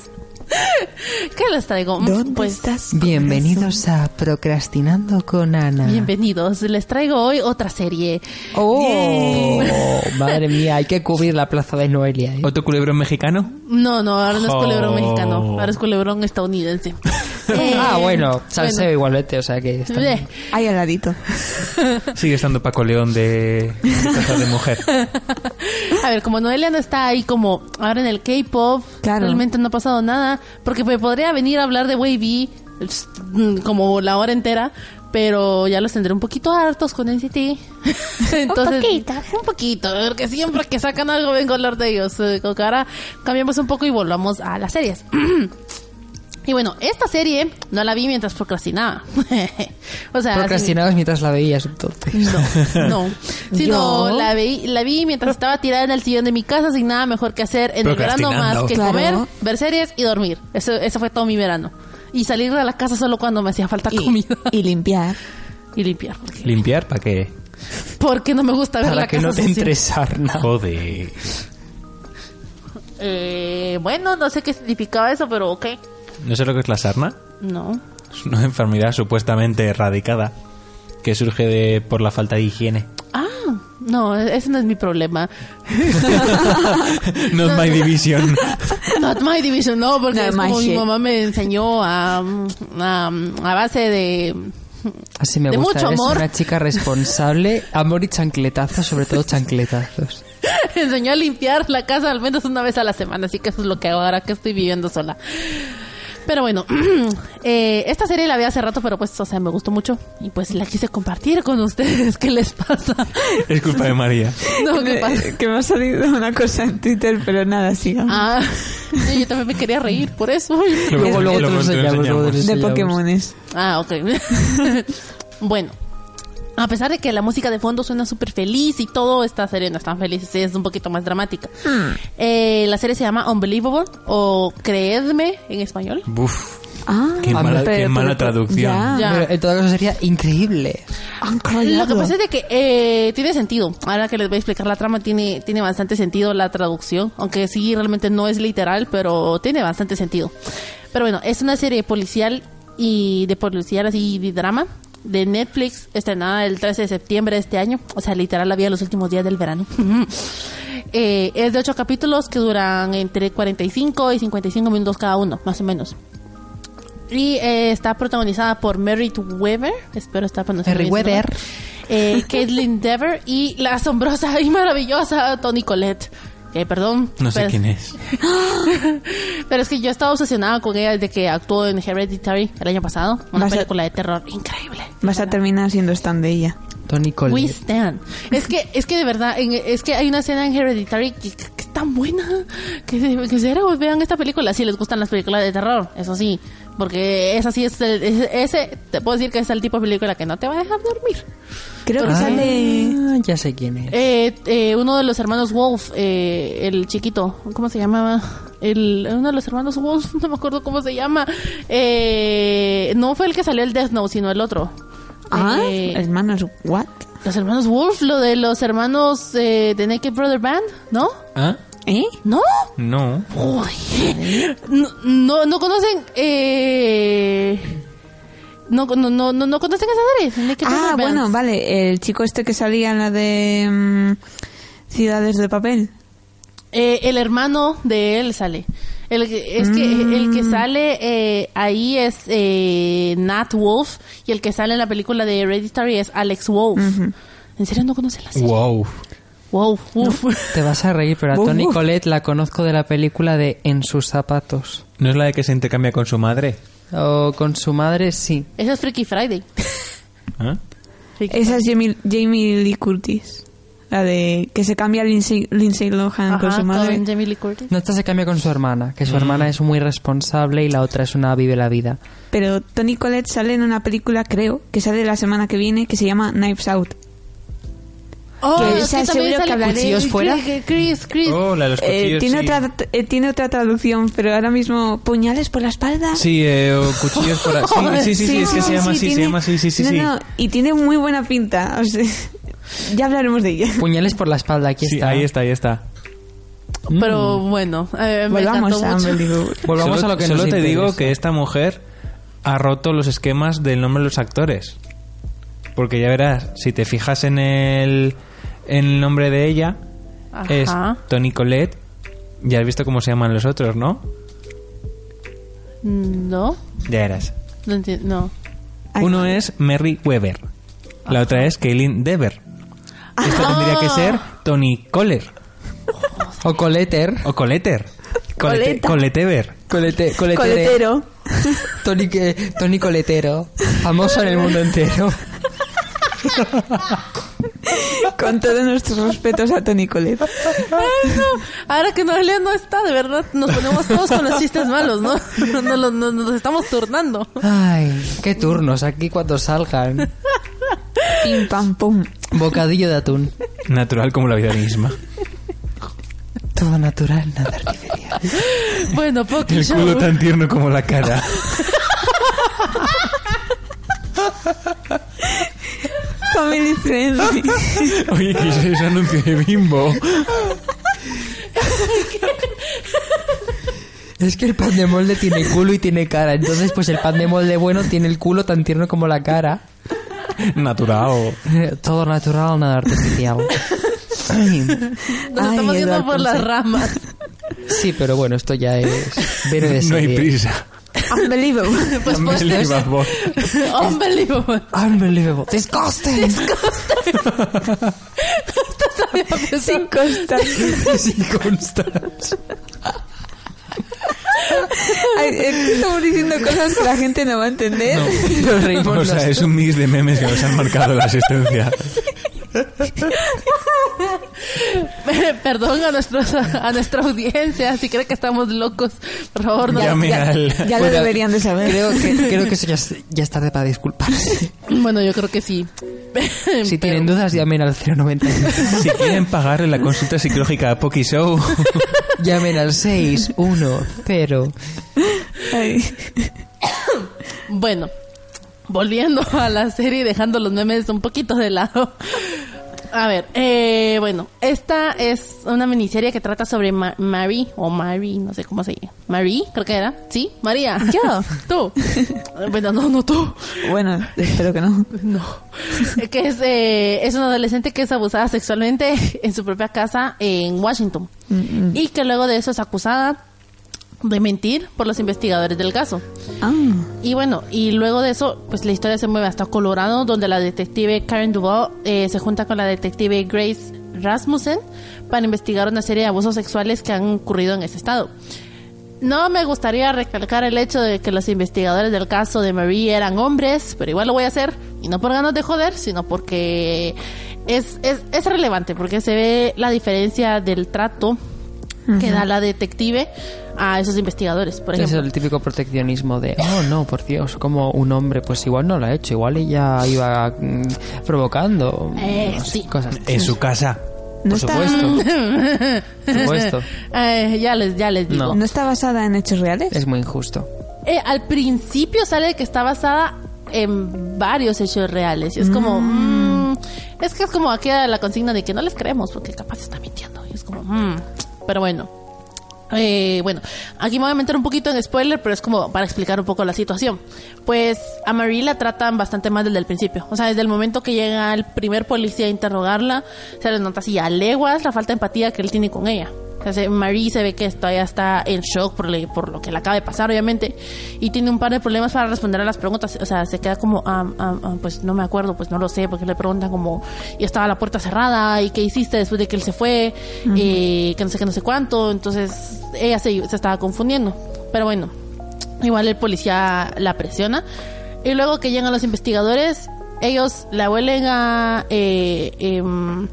¿Qué les traigo? ¿Dónde Pues estás? Bienvenidos a Procrastinando con Ana. bienvenidos. Les traigo hoy otra serie. Oh, madre mía, hay que cubrir la plaza de Noelia. ¿eh? ¿Otro culebrón mexicano? No, no, ahora no es Oh. culebrón mexicano. Ahora es culebrón estadounidense. Eh, ah, bueno, salseo igualmente, o sea que está Eh, bien. Ahí al ladito. Sigue estando Paco León de, de Casa de Mujer. A ver, como Noelia no está ahí como ahora en el K-pop, Claro. realmente no ha pasado nada, porque me podría venir a hablar de Wavy mm, como la hora entera, pero ya los tendré un poquito hartos con NCT. Entonces, un poquito. Un poquito, porque siempre que sacan algo vengo a hablar de ellos. Eh, ahora cambiamos un poco y volvamos a las series. Y bueno, esta serie no la vi mientras procrastinaba. o sea, Procrastinabas mientras la veías entonces. no, no. Sino Yo- la vi, la vi mientras estaba tirada en el sillón de mi casa sin nada mejor que hacer en el verano más que Claro. comer, ver series y dormir. Eso, eso fue todo mi verano. Y salir de la casa solo cuando me hacía falta Y, comida. y limpiar. Y limpiar. Porque, ¿Limpiar? ¿Para qué? porque no me gusta ver Para la que casa no te sucia. entre sarna. Joder. Eh, bueno, no sé qué significaba eso, pero ok. ¿No sé lo que es la sarna? No. Es una enfermedad supuestamente erradicada que surge de, por la falta de higiene. Ah, no, ese no es mi problema. Not my division. Not my division, no, porque Not es my como mi mamá me enseñó a, a, a base de... Así me De gusta. mucho Eres amor. una chica responsable, amor y chancletazos, sobre todo chancletazos. Me enseñó a limpiar la casa al menos una vez a la semana, así que eso es lo que hago ahora que estoy viviendo sola. Pero bueno, eh, esta serie la vi hace rato, pero pues, o sea, me gustó mucho y pues la quise compartir con ustedes. ¿Qué les pasa? Es culpa de María. No, ¿qué pasa? Eh, que me ha salido una cosa en Twitter, pero nada, sigamos. Ah, yo también me quería reír, por eso. Luego, luego luego. Pokémones. Ah, ok. bueno. A pesar de que la música de fondo suena súper feliz y todo, esta serie no es tan feliz, sí, es un poquito más dramática. Eh, la serie se llama Unbelievable o Creedme en español. Buf. Ah, Qué mala, pero- qué mala pero- traducción. ya. Ya. Pero en todo caso sería increíble. Lo que pasa es de que eh, tiene sentido. Ahora que les voy a explicar la trama, tiene, tiene bastante sentido la traducción. Aunque sí, realmente no es literal, pero tiene bastante sentido. Pero bueno, es una serie policial y de policial así de drama de Netflix, estrenada el 13 de septiembre de este año. O sea, literal, la vi en los últimos días del verano. Eh, es de ocho capítulos que duran entre 45 y 55 minutos cada uno, más o menos. Y eh, está protagonizada por Merritt Weber, espero estar pronunciando Merritt nombre. Eh, Caitlin Dever y la asombrosa y maravillosa Toni Collette. Que perdón. No sé pero- quién es. Pero es que yo estaba obsesionada con ella desde que actuó en Hereditary el año pasado. Una Vas a- película de terror increíble. Vas a terminar siendo stand de ella. Tony We Collette. stand. Es que, es que de verdad, en- es que hay una escena en Hereditary que, que es tan buena. Que, que cero, vean esta película si les gustan las películas de terror. Eso sí. Porque esa sí es, el- es- ese, te puedo decir que es el tipo de película que no te va a dejar dormir. Creo que Ah, sale... ya sé quién es. Eh, eh, uno de los hermanos Wolf, eh, el chiquito, ¿cómo se llamaba? El, uno de los hermanos Wolf, no me acuerdo cómo se llama. Eh, no fue el que salió el Death Note, sino el otro. Ah, Eh, hermanos, what? los hermanos Wolf, lo de los hermanos eh, de Naked Brother Band, ¿no? ¿Ah? ¿Eh? ¿No? No. Uy. No, no, no conocen. Eh, no, no, no, no, no conocen esa serie. Naked Ah, bueno, vale. El chico este que salía en la de mm, Ciudades de Papel. Eh, el hermano de él sale. El, que- es que el que sale eh, ahí es eh, Nat Wolf y el que sale en la película de Hereditary es Alex Wolf. ¿En serio no conocen la serie? Wow. Wow, uf. Te vas a reír, pero a uf. Collette la conozco de la película de En sus zapatos. ¿No es la de que se intercambia con su madre? O con su madre, sí. Esa es Freaky Friday. ¿Ah? Freaky Esa es Jamie, Jamie Lee Curtis. La de que se cambia Lindsay, Lindsay Lohan Ajá, con su madre. con Jamie Lee Curtis. No, esta se cambia con su hermana, que su hermana es muy responsable y la otra es una vive la vida. Pero Tony Collette sale en una película, creo, que sale la semana que viene, que se llama Knives Out. Oh, Que es esa que seguro que hablaré- ¿Cuchillos fuera? Chris, Chris. Oh, la de los Eh, cuchillos, tiene, sí. otra, eh, tiene otra traducción, pero ahora mismo puñales por la espalda. Sí, eh, o cuchillos por ahí. Sí, sí, sí, sí, es que se llama así, se llama así, sí, sí, no, sí. no, y tiene muy buena pinta. o sea, ya hablaremos de ella. Puñales por la espalda, aquí Sí, está. ahí está, ahí está. Pero bueno, eh, me Volvamos a mucho. Volvamos solo a lo que solo nos te digo interesa. que esta mujer ha roto los esquemas del nombre de los actores. Porque ya verás, si te fijas en el, el nombre de ella, es. Tony Colette. Ya has visto cómo se llaman los otros, ¿no? No, Ya eras. no entiendo. No. Uno es Mary Weber. La otra es Kaylin Dever. Esto tendría que ser Tony Coller. O Coleter. O Coleter. Colete. Coletever. Colete. Coletero. Tony, Tony Coletero. Famoso en el mundo entero. Con todos nuestros respetos a Tony Collette. Ay, no. Ahora que Noelia no está, de verdad, nos ponemos todos con los chistes malos, ¿no? Nos, nos- nos estamos turnando. Ay, qué turnos aquí cuando salgan. Pim pam pum. Bocadillo de atún. Natural como la vida misma. Todo natural, nada artificial. Bueno, Poki El Show. culo tan tierno como la cara. Family friendly. Oye, que ese es anuncio de bimbo. Es que el pan de molde tiene culo y tiene cara. Entonces, pues el pan de molde bueno tiene el culo tan tierno como la cara. Natural. Todo natural, nada artificial. Ay, Nos Ay, estamos yendo por las ramas. Sí, pero bueno, esto ya es... Viene de No hay serie. prisa. Unbelievable. Pues Unbelievable. unbelievable. Unbelievable. Disgusting. Sin constar. Sin constante. Ay, eh, Estamos diciendo cosas que la gente no va a entender. Nos reímos O sea, los- es un mix de memes que nos han marcado la asistencia. Perdón a, nuestros, a nuestra audiencia, si cree que estamos locos, por favor, no. Ya, lo Bueno, deberían de saber. Creo que, creo que eso ya es, ya es tarde para disculparse. Bueno, yo creo que sí. Si tienen dudas, llamen al 091. Si quieren pagarle la consulta psicológica a Poki Show, Llamen al 610. Ay. Bueno, volviendo a la serie y dejando los memes un poquito de lado. A ver, eh, bueno, esta es una miniserie que trata sobre Ma- Mary, o Mary, no sé cómo se llama. Mary, creo que era. ¿Sí? María. Yo. Tú. Bueno, no, no tú. Bueno, espero que no. No. que es, eh, es una adolescente que es abusada sexualmente en su propia casa en Washington. Y que luego de eso es acusada de mentir por los investigadores del caso. Ah, Y bueno, y luego de eso, pues la historia se mueve hasta Colorado, donde la detective Karen Duval eh, se junta con la detective Grace Rasmussen para investigar una serie de abusos sexuales que han ocurrido en ese estado. No me gustaría recalcar el hecho de que los investigadores del caso de Marie eran hombres, pero igual lo voy a hacer, y no por ganas de joder, sino porque es, es, es relevante, porque se ve la diferencia del trato que da la detective a esos investigadores, por Es ejemplo. el típico proteccionismo de, oh no, por Dios, como un hombre, pues igual no lo ha hecho, igual ella iba mm, provocando. Eh, no sé, sí. Cosas. En su casa. no Por está, supuesto. Por supuesto. Eh, ya les, ya les digo. No. ¿No está basada en hechos reales? Es muy injusto. Eh, al principio sale que está basada en varios hechos reales. Y es como. mm, es que es como aquí la consigna de que no les creemos porque capaz está mintiendo. Y es como. mm, pero bueno. Eh, bueno, aquí me voy a meter un poquito en spoiler, pero es como para explicar un poco la situación. Pues a Marie la tratan bastante mal desde el principio. O sea, desde el momento que llega el primer policía a interrogarla, se le nota así a leguas la falta de empatía que él tiene con ella. Marie se ve que todavía está en shock por, le- por lo que le acaba de pasar, obviamente, y tiene un par de problemas para responder a las preguntas. O sea, se queda como, ah, ah, ah, pues no me acuerdo, pues no lo sé, porque le preguntan como, y estaba la puerta cerrada, y qué hiciste después de que él se fue, y que no sé qué, no sé cuánto. Entonces, ella se, se estaba confundiendo. Pero bueno, igual el policía la presiona. Y luego que llegan los investigadores, ellos la vuelven a... eh, em,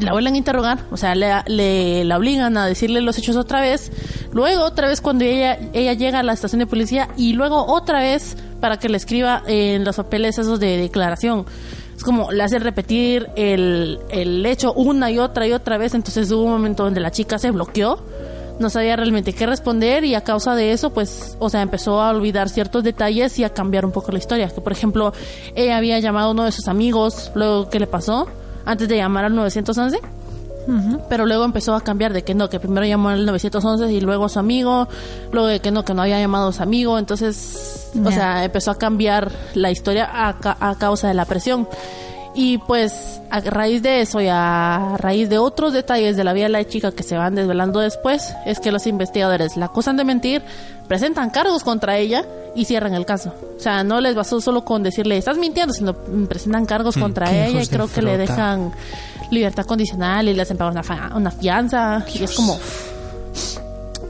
la vuelven a interrogar, o sea, le, la obligan a decirle los hechos otra vez. Luego, otra vez, cuando ella, ella llega a la estación de policía, y luego otra vez para que le escriba en los papeles esos de declaración. Es como le hace repetir el, el hecho una y otra y otra vez. Entonces hubo un momento donde la chica se bloqueó, no sabía realmente qué responder, y a causa de eso, pues, o sea, empezó a olvidar ciertos detalles y a cambiar un poco la historia. Que, por ejemplo, ella había llamado a uno de sus amigos, luego, ¿qué le pasó? Antes de llamar al 911 pero luego empezó a cambiar de que no, que primero llamó al 911 y luego a su amigo, luego de que no, que no había llamado a su amigo, entonces, o sea, empezó a cambiar la historia a, ca- a causa de la presión. Y pues a raíz de eso y a raíz de otros detalles de la vida de la chica que se van desvelando después, es que los investigadores la acusan de mentir, presentan cargos contra ella y cierran el caso. O sea, no les bastó solo con decirle, estás mintiendo, sino mm, presentan cargos contra qué ella y creo que le dejan libertad condicional y le hacen pagar una, una fianza y es como...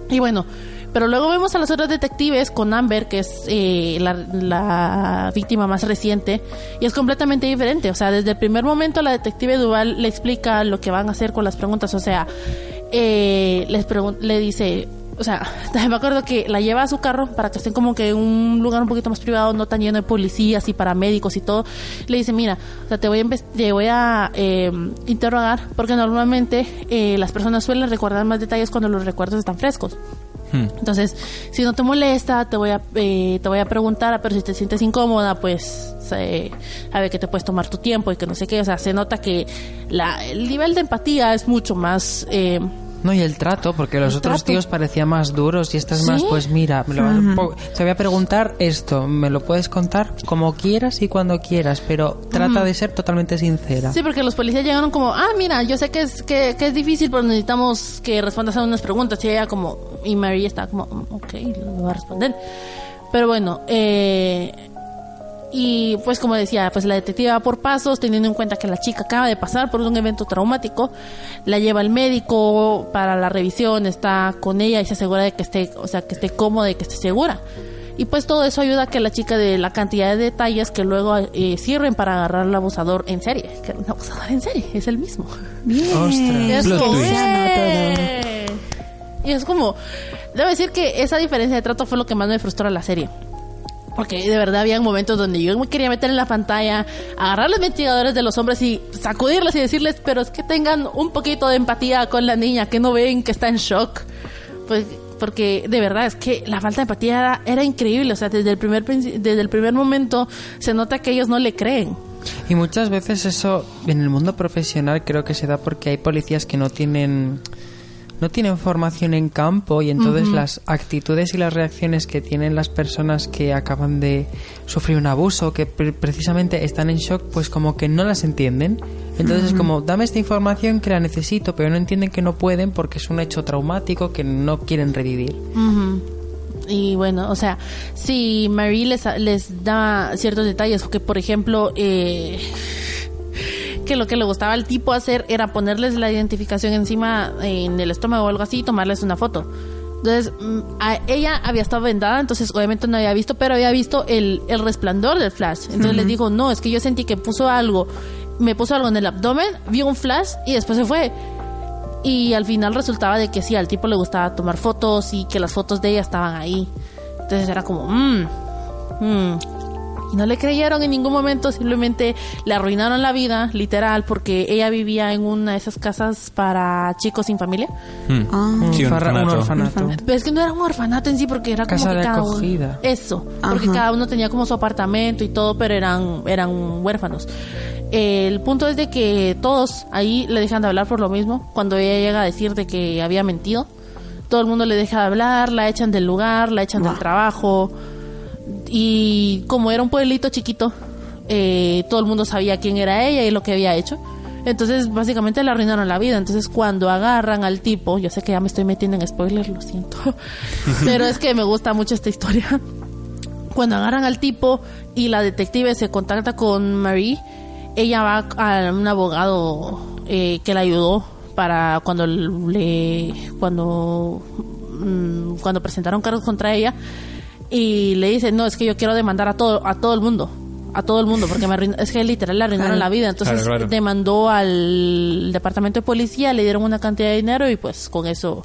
Y bueno, pero luego vemos a las otras detectives con Amber, que es eh, la, la víctima más reciente, y es completamente diferente. O sea, desde el primer momento la detective Duval le explica lo que van a hacer con las preguntas. O sea, eh, les pregun- le dice, o sea, me acuerdo que la lleva a su carro para que estén como que en un lugar un poquito más privado, no tan lleno de policías y paramédicos y todo. Le dice, mira, o sea, te voy a, te voy a eh, interrogar porque normalmente eh, las personas suelen recordar más detalles cuando los recuerdos están frescos. Hmm. Entonces, si no te molesta, te voy a, eh, te voy a preguntar, pero si te sientes incómoda, pues eh, a ver que te puedes tomar tu tiempo y que no sé qué. O sea, se nota que la, el nivel de empatía es mucho más... eh, No, y el trato, porque los otros trato. tíos parecían más duros y estas más, pues mira, me lo vas te voy a preguntar esto, me lo puedes contar como quieras y cuando quieras, pero trata de ser totalmente sincera. Sí, porque los policías llegaron como, ah, mira, yo sé que es, que, que es difícil, pero necesitamos que respondas a unas preguntas. Y ella como, y Mary está como, "Mm, ok, lo voy a responder. Pero bueno, eh, y pues como decía, pues la detective va por pasos, teniendo en cuenta que la chica acaba de pasar por un evento traumático, la lleva al médico para la revisión, está con ella y se asegura de que esté, o sea, que esté cómoda y que esté segura. Y pues todo eso ayuda a que la chica de la cantidad de detalles que luego eh, sirven para agarrar al abusador en serie. Que un abusador en serie es el mismo. Bien. Y es Plot como, twist. ¡eh! Y es como, debo decir que esa diferencia de trato fue lo que más me frustró a la serie. Porque de verdad había momentos donde yo me quería meter en la pantalla, agarrar los investigadores de los hombres y sacudirlos y decirles, pero es que tengan un poquito de empatía con la niña, que no ven que está en shock. Pues porque de verdad es que la falta de empatía era, era increíble, o sea, desde el primer desde el primer momento se nota que ellos no le creen. Y muchas veces eso en el mundo profesional creo que se da porque hay policías que no tienen no tienen formación en campo y entonces las actitudes y las reacciones que tienen las personas que acaban de sufrir un abuso, que pre- precisamente están en shock, pues como que no las entienden. Entonces es como, dame esta información que la necesito, pero no entienden que no pueden porque es un hecho traumático que no quieren revivir. Y bueno, o sea, si Marie les, les da ciertos detalles, porque por ejemplo, eh, que lo que le gustaba al tipo hacer era ponerles la identificación encima eh, en el estómago o algo así y tomarles una foto. Entonces, mm, a- ella había estado vendada, entonces obviamente no había visto, pero había visto el, el resplandor del flash. Entonces les dijo, no, es que yo sentí que puso algo, me puso algo en el abdomen, vio un flash y después se fue. Y al final resultaba de que sí, al tipo le gustaba tomar fotos y que las fotos de ella estaban ahí. Entonces era como, mmm, mmm. Y no le creyeron en ningún momento, simplemente le arruinaron la vida, literal, porque ella vivía en una de esas casas para chicos sin familia. Mm. Ah. Sí, un Farra- orfanato. orfanato. Pero es que no era un orfanato en sí, porque era Casa como que de cada uno- acogida. Eso, porque cada uno tenía como su apartamento y todo, pero eran, eran huérfanos. El punto es de que todos ahí le dejan de hablar por lo mismo. Cuando ella llega a decir de que había mentido, todo el mundo le deja de hablar, la echan del lugar, la echan del trabajo. Y como era un pueblito chiquito, eh, todo el mundo sabía quién era ella y lo que había hecho. Entonces, básicamente le arruinaron la vida. Entonces, cuando agarran al tipo, yo sé que ya me estoy metiendo en spoilers, lo siento. Pero es que me gusta mucho esta historia. Cuando agarran al tipo y la detective se contacta con Marie, ella va a un abogado eh, que la ayudó para cuando le cuando mm, cuando presentaron cargos contra ella y le dice no es que yo quiero demandar a todo a todo el mundo a todo el mundo porque me arruin- es que literal le arruinaron Claro. la vida entonces Claro, claro. demandó al departamento de policía le dieron una cantidad de dinero y pues con eso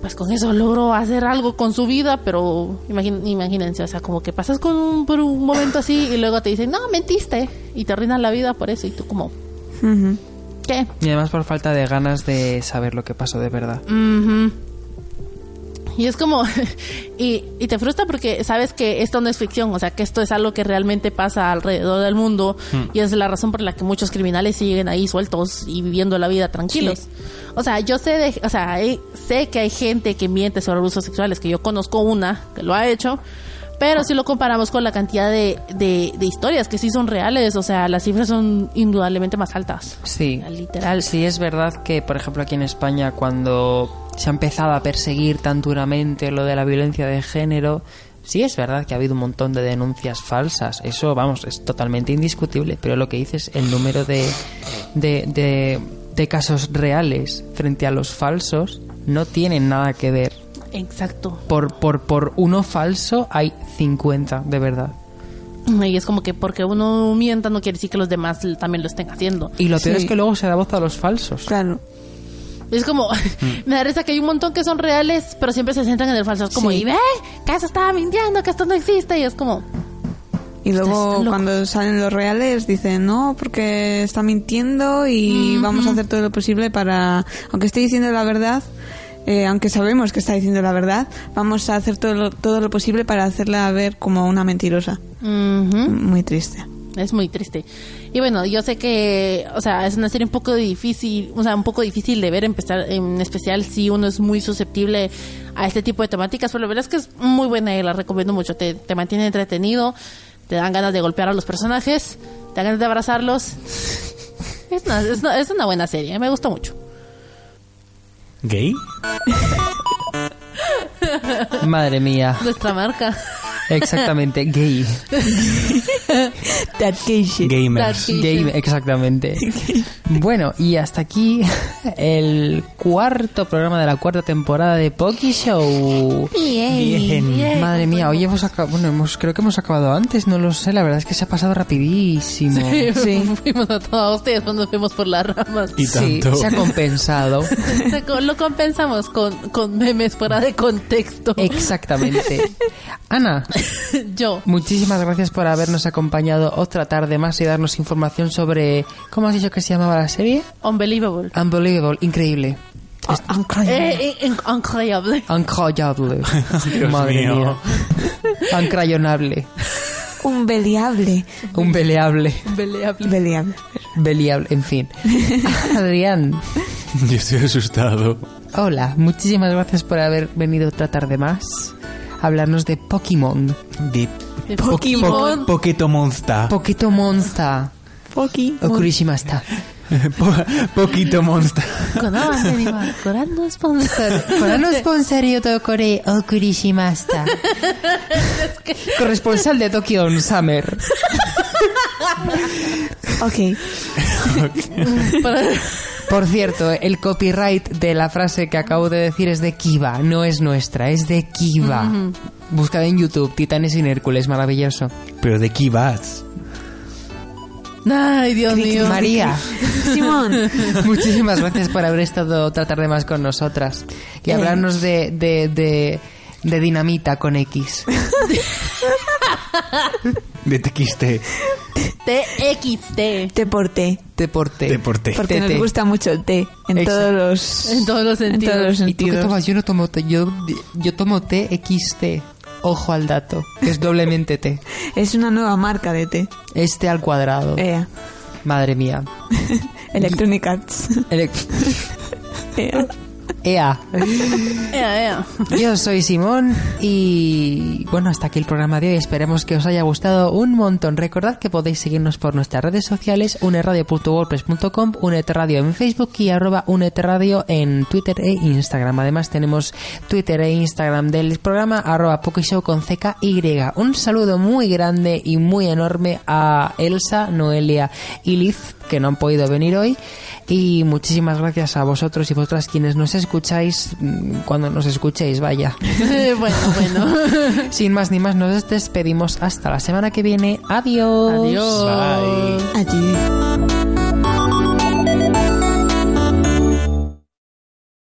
pues con eso logró hacer algo con su vida, pero imagín- imagínense, o sea, como que pasas con un, por un momento así y luego te dicen, no, mentiste, y te arruinan la vida por eso, y tú como. ¿qué? Y además por falta de ganas de saber lo que pasó de verdad. Ujú. Y es como, y, y te frustra porque sabes que esto no es ficción, o sea, que esto es algo que realmente pasa alrededor del mundo y es la razón por la que muchos criminales siguen ahí sueltos y viviendo la vida tranquilos. O sea, yo sé, de, o sea, hay- sé que hay gente que miente sobre abusos sexuales, que yo conozco una que lo ha hecho, pero si lo comparamos con la cantidad de, de, de historias que sí son reales, o sea, las cifras son indudablemente más altas. Sí. Literal. Sí, es verdad que, por ejemplo, aquí en España, cuando se ha empezado a perseguir tan duramente lo de la violencia de género, sí es verdad que ha habido un montón de denuncias falsas. Eso, vamos, es totalmente indiscutible. Pero lo que dices, el número de, de, de, de casos reales frente a los falsos no tienen nada que ver. Exacto. Por, por, por uno falso hay 50, de verdad. Y es como que porque uno mienta no quiere decir que los demás también lo estén haciendo. Y lo peor Sí. es que luego se da voz a los falsos. Claro. Es como, me da risa que hay un montón que son reales, pero siempre se centran en el falso. Es como, Sí. y ve, que eso estaba mintiendo, que esto no existe. Y es como, Y luego cuando salen los reales dicen no porque está mintiendo y vamos a hacer todo lo posible para, aunque esté diciendo la verdad, eh, aunque sabemos que está diciendo la verdad, vamos a hacer todo lo, todo lo posible para hacerla ver como una mentirosa. Muy triste. Es muy triste. Y bueno, yo sé que, o sea, es una serie un poco difícil, o sea, un poco difícil de ver, empezar, en especial si uno es muy susceptible a este tipo de temáticas, pero la verdad es que es muy buena y la recomiendo mucho. Te, te mantiene entretenido, te dan ganas de golpear a los personajes, te dan ganas de abrazarlos. Es una, es una, es una buena serie, me gustó mucho. ¿Gay? Madre mía. Nuestra marca. Exactamente, gay. That gay shit. Gamers. That- Game, exactamente. Bueno, y hasta aquí el cuarto programa de la cuarta temporada de Poki Show. Bien. Madre mía, hoy hemos acabado, bueno, hemos, creo que hemos acabado antes, no lo sé, la verdad es que se ha pasado rapidísimo. Sí. fuimos a todos ustedes cuando fuimos por las ramas. Y Sí, tanto. se ha compensado. Se Lo compensamos con, con memes fuera de contexto. Exactamente. Ana, Yo. muchísimas gracias por habernos acompañado otra tarde más y darnos información sobre, ¿cómo has dicho que se llamaba la serie? Unbelievable. Unbelievable, increíble. Ah, increíble. Eh, eh, in- increíble. Madre mío. mía. Ancrayonable. Un beliable. Un beleable. En fin. Adrián, Yo estoy asustado. hola. Muchísimas gracias por haber venido otra tarde más hablarnos de Pokémon. De Pokémon. Poquito Monster. Poquito Monster. Poki. O Kurishima. Poquito Monster. Coran no sponsor. Coran no sponsor y otro core o Corresponsal de Tokyo Summer. okay. Por cierto, el copyright de la frase que acabo de decir es de Kiva, no es nuestra, es de Kiva. Buscad en YouTube, Titanes sin Hércules, maravilloso. Pero de aquí vas. Ay, Dios mío. María, Simón. muchísimas gracias por haber estado otra tarde más con nosotras y Eh. hablarnos de, de, de, de dinamita con X. De TXT. TXT. Te porté. Deporte. Deporte. Porque Tete. nos gusta mucho el té. En Exacto. todos los... En todos los En todos los sentidos. ¿Y tú qué sentidos. tomas? Yo no tomo té, yo, yo tomo TXT. Ojo al dato, es doblemente T. Es una nueva marca de té. Este al cuadrado. Ea. Madre mía. Electronic Arts. Elec- Ea. EA. Ea. Yo soy Simón y bueno, hasta aquí el programa de hoy. Esperemos que os haya gustado un montón. Recordad que podéis seguirnos por nuestras redes sociales, uneradio.wordpress.com, unetradio en Facebook y arroba unetradio en Twitter e Instagram. Además tenemos Twitter e Instagram del programa arroba Pokishow con CKY. Un saludo muy grande y muy enorme a Elsa, Noelia y Liz que no han podido venir hoy. Y muchísimas gracias a vosotros y vosotras quienes nos escucháis mm, cuando nos escuchéis, vaya. bueno, bueno. Sin más ni más, nos despedimos hasta la semana que viene. Adiós. Adiós. Bye. Allí.